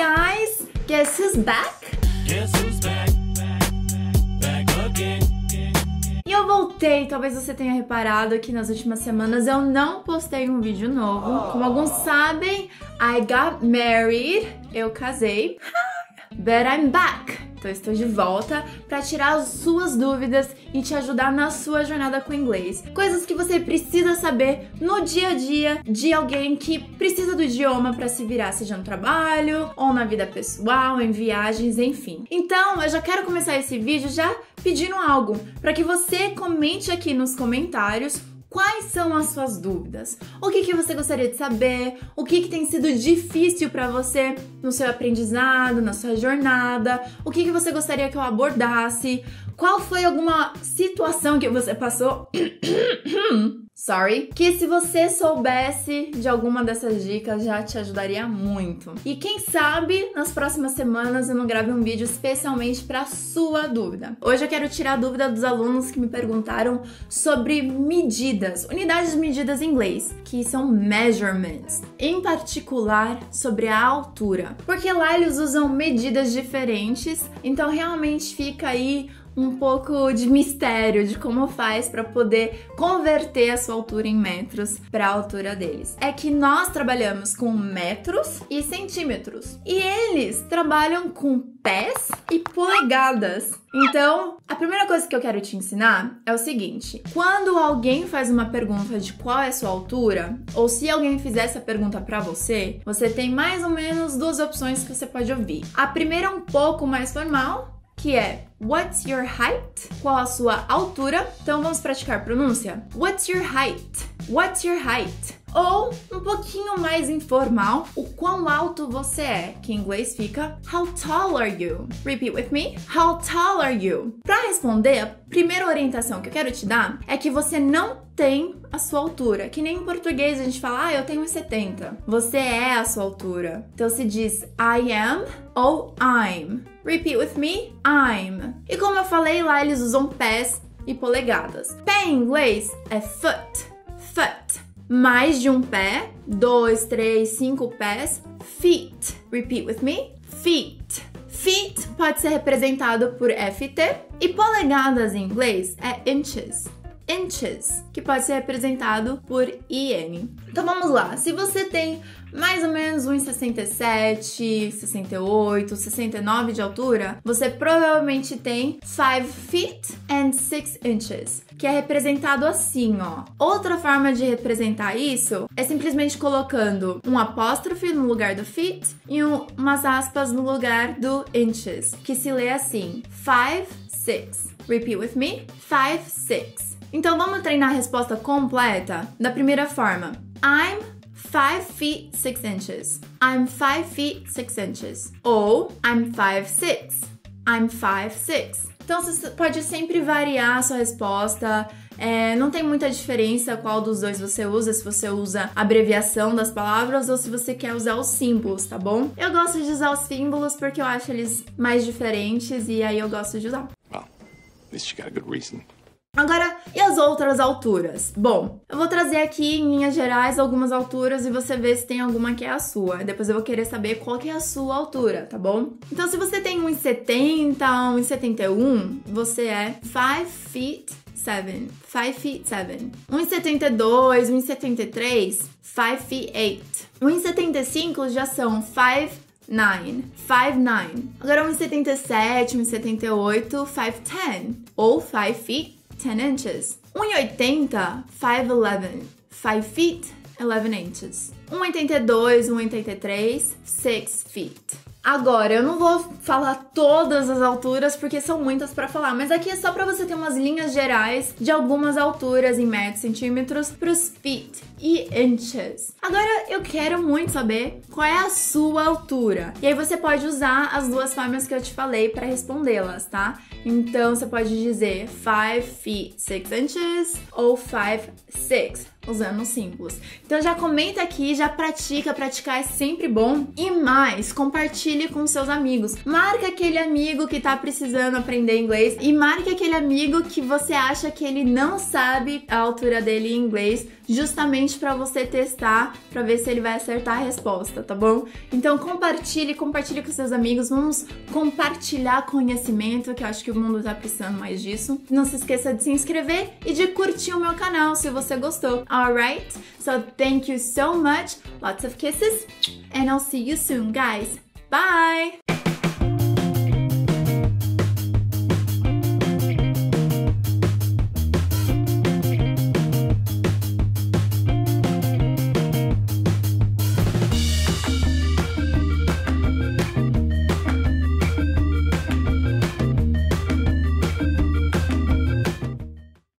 guys, guess who's back? Guess who's back? Back again. E eu voltei, talvez você tenha reparado que nas últimas semanas eu não postei um vídeo novo. Como alguns sabem, I got married, eu casei. But I'm back. Então estou de volta para tirar as suas dúvidas e te ajudar na sua jornada com o inglês. Coisas que você precisa saber no dia a dia de alguém que precisa do idioma para se virar, seja no trabalho ou na vida pessoal, em viagens, enfim. Então, eu já quero começar esse vídeo já pedindo algo para que você comente aqui nos comentários Quais são as suas dúvidas? O que, que você gostaria de saber? O que, que tem sido difícil para você no seu aprendizado, na sua jornada? O que, que você gostaria que eu abordasse? Qual foi alguma situação que você passou? Sorry. Que se você soubesse de alguma dessas dicas já te ajudaria muito. E quem sabe nas próximas semanas eu não grave um vídeo especialmente para sua dúvida. Hoje eu quero tirar a dúvida dos alunos que me perguntaram sobre medidas, unidades de medidas em inglês, que são measurements, em particular sobre a altura. Porque lá eles usam medidas diferentes, então realmente fica aí um pouco de mistério de como faz para poder converter a sua altura em metros para a altura deles. É que nós trabalhamos com metros e centímetros e eles trabalham com pés e polegadas. Então, a primeira coisa que eu quero te ensinar é o seguinte: quando alguém faz uma pergunta de qual é a sua altura, ou se alguém fizer essa pergunta para você, você tem mais ou menos duas opções que você pode ouvir. A primeira é um pouco mais formal, que é What's your height? Qual a sua altura? Então vamos praticar pronúncia. What's your height? What's your height? Ou um pouquinho mais informal, o quão alto você é, que em inglês fica How tall are you? Repeat with me. How tall are you? Para responder, a primeira orientação que eu quero te dar é que você não tem a sua altura. Que nem em português a gente fala, ah, eu tenho 1,70. Você é a sua altura. Então se diz I am ou I'm. Repeat with me. I'm. E como eu falei lá, eles usam pés e polegadas. Pé em inglês é foot. Mais de um pé, dois, três, cinco pés. Feet. Repeat with me. Feet. Feet pode ser representado por FT e polegadas em inglês é inches inches, que pode ser representado por IN. Então vamos lá, se você tem mais ou menos 1,67, 68, 69 de altura, você provavelmente tem 5 feet and 6 inches, que é representado assim, ó. Outra forma de representar isso é simplesmente colocando um apóstrofe no lugar do feet e um, umas aspas no lugar do inches, que se lê assim: 5, 6. Repeat with me: 5, 6. Então vamos treinar a resposta completa da primeira forma. I'm 5 feet 6 inches. I'm 5 feet 6 inches. Ou I'm 5 6. I'm 5 6. Então você pode sempre variar a sua resposta. É, não tem muita diferença qual dos dois você usa, se você usa a abreviação das palavras ou se você quer usar os símbolos, tá bom? Eu gosto de usar os símbolos porque eu acho eles mais diferentes e aí eu gosto de usar. Well, at least you got a good reason. Agora, e as outras alturas? Bom, eu vou trazer aqui em linhas gerais algumas alturas e você vê se tem alguma que é a sua. Depois eu vou querer saber qual que é a sua altura, tá bom? Então, se você tem 1,70, 1,71, você é 5 feet 7. 5 feet 7. 1,72, 1,73, 5 feet 8. 1,75 já são 5 9, 5, 9. Agora 1,77, 1,78, 5, 10. Ou 5 feet 10 inches. 1,80, 5'11, 5 feet, 11 inches. 1,82, 1,83, 6 feet. Agora, eu não vou falar todas as alturas porque são muitas para falar, mas aqui é só para você ter umas linhas gerais de algumas alturas em metros, centímetros para os feet e inches. Agora, eu quero muito saber qual é a sua altura. E aí você pode usar as duas formas que eu te falei para respondê-las, tá? Então, você pode dizer 5 feet 6 inches ou 5 6 usando símbolos. Então já comenta aqui, já pratica, praticar é sempre bom. E mais, compartilhe com seus amigos. Marca aquele amigo que tá precisando aprender inglês e marque aquele amigo que você acha que ele não sabe a altura dele em inglês justamente para você testar, para ver se ele vai acertar a resposta, tá bom? Então compartilhe, compartilhe com seus amigos, vamos compartilhar conhecimento, que eu acho que o mundo tá precisando mais disso. Não se esqueça de se inscrever e de curtir o meu canal se você gostou. Alright? So thank you so much. Lots of kisses and I'll see you soon, guys. Bye!